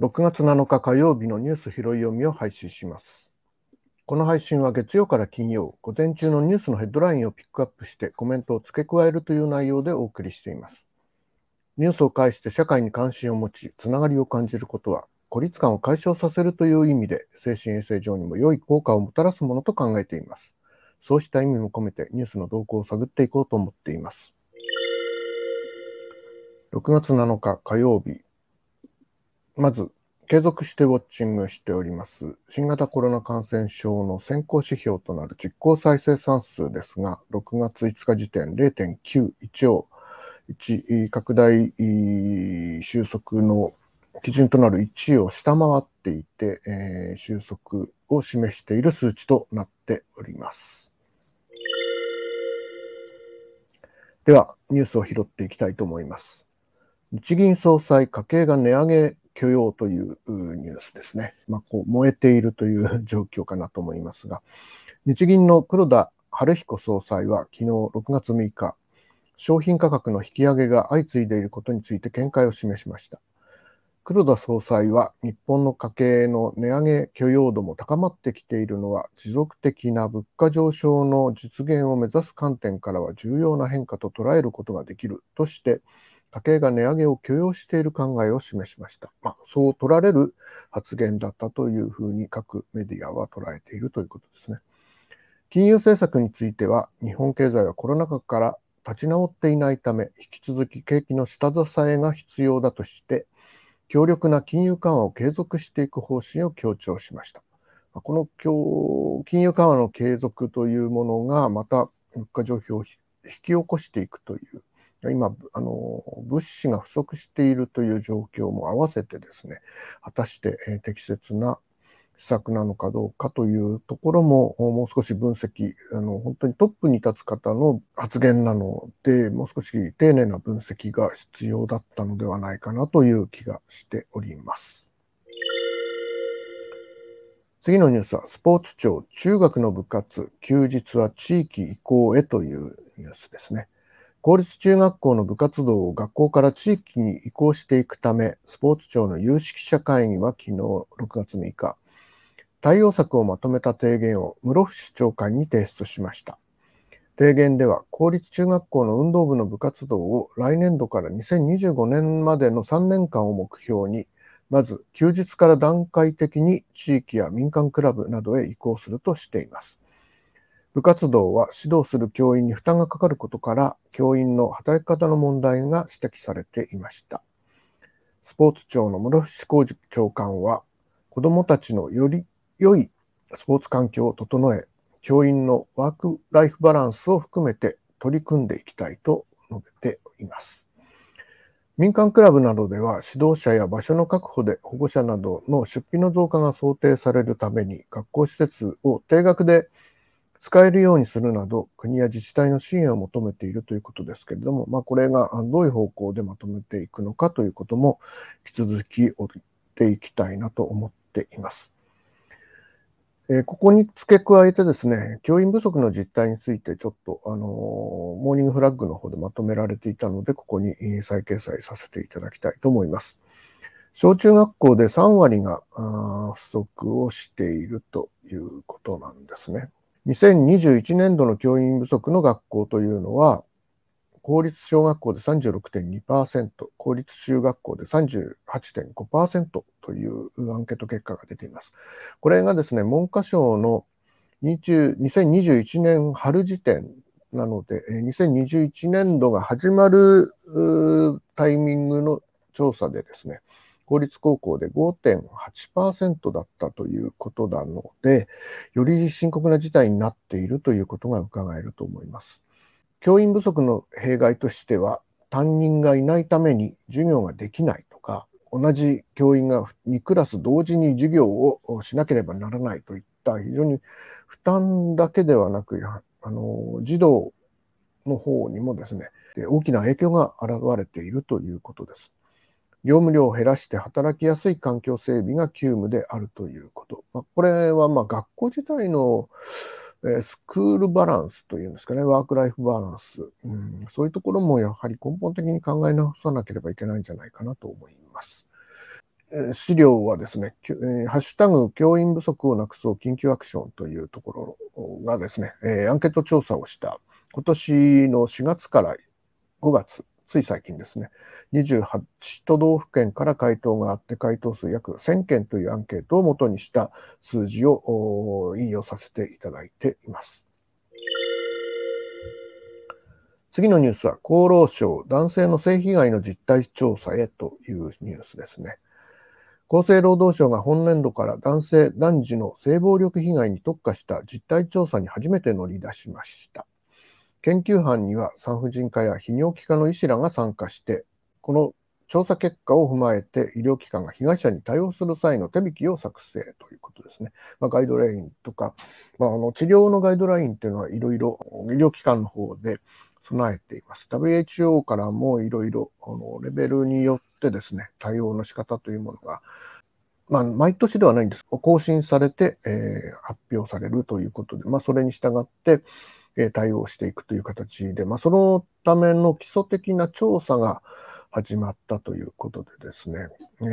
6月7日火曜日のニュース拾い読みを配信します。この配信は月曜から金曜、午前中のニュースのヘッドラインをピックアップしてコメントを付け加えるという内容でお送りしています。ニュースを介して社会に関心を持ち、つながりを感じることは、孤立感を解消させるという意味で、精神衛生上にも良い効果をもたらすものと考えています。そうした意味も込めてニュースの動向を探っていこうと思っています。6月7日火曜日、まず、継続してウォッチングしております。新型コロナ感染症の先行指標となる実効再生産数ですが、6月5日時点0.91を1拡大収束の基準となる1を下回っていて、えー、収束を示している数値となっております。では、ニュースを拾っていきたいと思います。日銀総裁、家計が値上げ許容というニュースですね。まあ、こう燃えているという状況かなと思いますが、日銀の黒田晴彦総裁は昨日6月6日、商品価格の引き上げが相次いでいることについて見解を示しました。黒田総裁は日本の家計の値上げ許容度も高まってきているのは持続的な物価上昇の実現を目指す観点からは重要な変化と捉えることができるとして家計が値上げを許容している考えを示しました。まあ、そう取られる発言だったというふうに各メディアは捉えているということですね。金融政策については、日本経済はコロナ禍から立ち直っていないため、引き続き景気の下支えが必要だとして、強力な金融緩和を継続していく方針を強調しました。この金融緩和の継続というものが、また物価上昇を引き起こしていくという今、あの、物資が不足しているという状況も合わせてですね、果たして、え適切な施策なのかどうかというところも、もう少し分析、あの、本当にトップに立つ方の発言なので、もう少し丁寧な分析が必要だったのではないかなという気がしております。次のニュースは、スポーツ庁、中学の部活、休日は地域移行へというニュースですね。公立中学校の部活動を学校から地域に移行していくため、スポーツ庁の有識者会議は昨日6月6日、対応策をまとめた提言を室伏長官に提出しました。提言では、公立中学校の運動部の部活動を来年度から2025年までの3年間を目標に、まず休日から段階的に地域や民間クラブなどへ移行するとしています。部活動は指導する教員に負担がかかることから、教員の働き方の問題が指摘されていました。スポーツ庁の室伏浩二長官は、子どもたちのより良いスポーツ環境を整え、教員のワークライフバランスを含めて取り組んでいきたいと述べています。民間クラブなどでは指導者や場所の確保で保護者などの出費の増加が想定されるために学校施設を定額で使えるようにするなど、国や自治体の支援を求めているということですけれども、まあ、これがどういう方向でまとめていくのかということも、引き続き追っていきたいなと思っています。えここに付け加えてですね、教員不足の実態についてちょっと、あのモーニングフラッグの方でまとめられていたので、ここに再掲載させていただきたいと思います。小中学校で3割が不足をしているということなんですね。2021年度の教員不足の学校というのは、公立小学校で36.2%、公立中学校で38.5%というアンケート結果が出ています。これがですね、文科省の20 2021年春時点なので、2021年度が始まるタイミングの調査でですね、公立高校で5.8%だったということなので、より深刻な事態になっているということが伺えると思います。教員不足の弊害としては、担任がいないために授業ができないとか、同じ教員が2クラス同時に授業をしなければならないといった非常に負担だけではなく、あの児童の方にもですね、大きな影響が現れているということです。業務量を減らして働きやすい環境整備が急務であるということ。まあ、これはま学校自体のスクールバランスというんですかね、ワークライフバランス、うん、そういうところもやはり根本的に考え直さなければいけないんじゃないかなと思います。資料はですね、ハッシュタグ教員不足をなくそう緊急アクションというところがですね、アンケート調査をした今年の4月から5月つい最近ですね、28都道府県から回答があって、回答数約1000件というアンケートをもとにした数字を引用させていただいています。次のニュースは、厚労省男性の性被害の実態調査へというニュースですね。厚生労働省が本年度から男性、男児の性暴力被害に特化した実態調査に初めて乗り出しました。研究班には産婦人科や泌尿器科の医師らが参加して、この調査結果を踏まえて医療機関が被害者に対応する際の手引きを作成ということですね。まあ、ガイドラインとか、まあ、あの治療のガイドラインっていうのはいろいろ医療機関の方で備えています。WHO からもいろいろレベルによってですね、対応の仕方というものがまあ、毎年ではないんです。更新されて、えー、発表されるということで、まあ、それに従って、対応していくという形で、まあ、そのための基礎的な調査が始まったということでですね、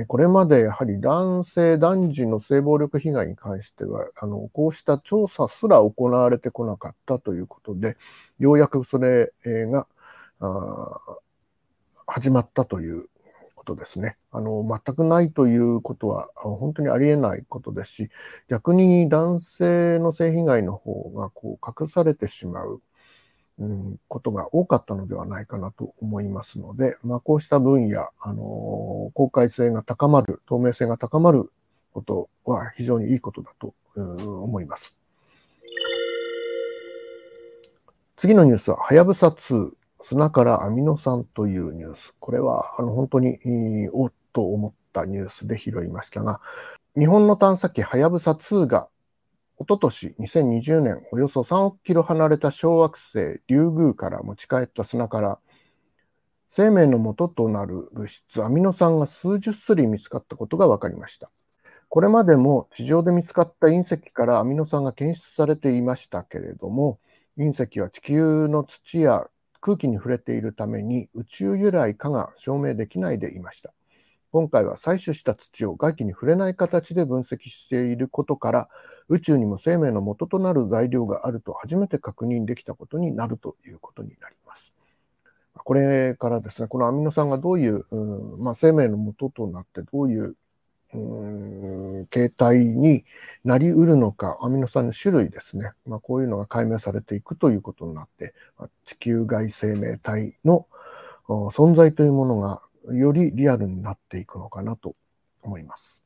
これまでやはり男性、男児の性暴力被害に関しては、あの、こうした調査すら行われてこなかったということで、ようやくそれが始まったということですね。あの、全くないということは本当にありえないことですし、逆に男性の性被害の方がこう隠されてしまう、うん、ことが多かったのではないかなと思いますので、まあ、こうした分野、あの、公開性が高まる、透明性が高まることは非常にいいことだと思います。次のニュースは、はやぶさ2。砂からアミノ酸というニュース。これは、あの、本当に、おっと思ったニュースで拾いましたが、日本の探査機はやぶさ2が、おととし2020年、およそ3億キロ離れた小惑星リュウグウから持ち帰った砂から、生命の元となる物質アミノ酸が数十種類見つかったことが分かりました。これまでも地上で見つかった隕石からアミノ酸が検出されていましたけれども、隕石は地球の土や空気に触れているために宇宙由来かが証明できないでいました。今回は採取した土を外気に触れない形で分析していることから宇宙にも生命の元となる材料があると初めて確認できたことになるということになります。これからですね、このアミノ酸がどういう、うんまあ、生命の元となってどういううん形態になりうるのか、アミノ酸の種類ですね。まあ、こういうのが解明されていくということになって、地球外生命体の存在というものがよりリアルになっていくのかなと思います。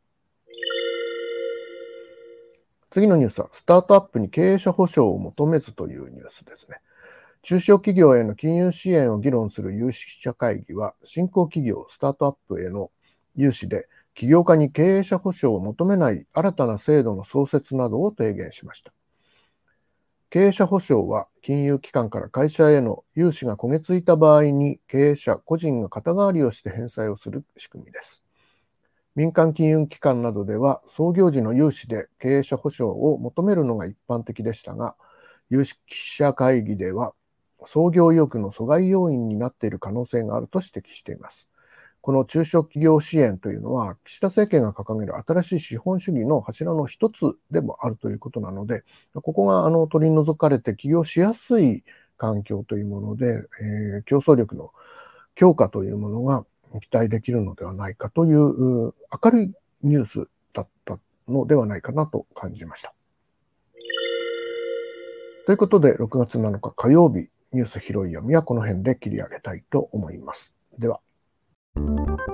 次のニュースは、スタートアップに経営者保証を求めずというニュースですね。中小企業への金融支援を議論する有識者会議は、新興企業、スタートアップへの融資で起業家に経営者保証を求めない新たな制度の創設などを提言しました。経営者保証は金融機関から会社への融資が焦げついた場合に経営者個人が肩代わりをして返済をする仕組みです。民間金融機関などでは創業時の融資で経営者保証を求めるのが一般的でしたが、有識者会議では創業意欲の阻害要因になっている可能性があると指摘しています。この中小企業支援というのは、岸田政権が掲げる新しい資本主義の柱の一つでもあるということなので、ここがあの取り除かれて起業しやすい環境というもので、えー、競争力の強化というものが期待できるのではないかという明るいニュースだったのではないかなと感じました。ということで、6月7日火曜日、ニュース広い読みはこの辺で切り上げたいと思います。では。Thank you.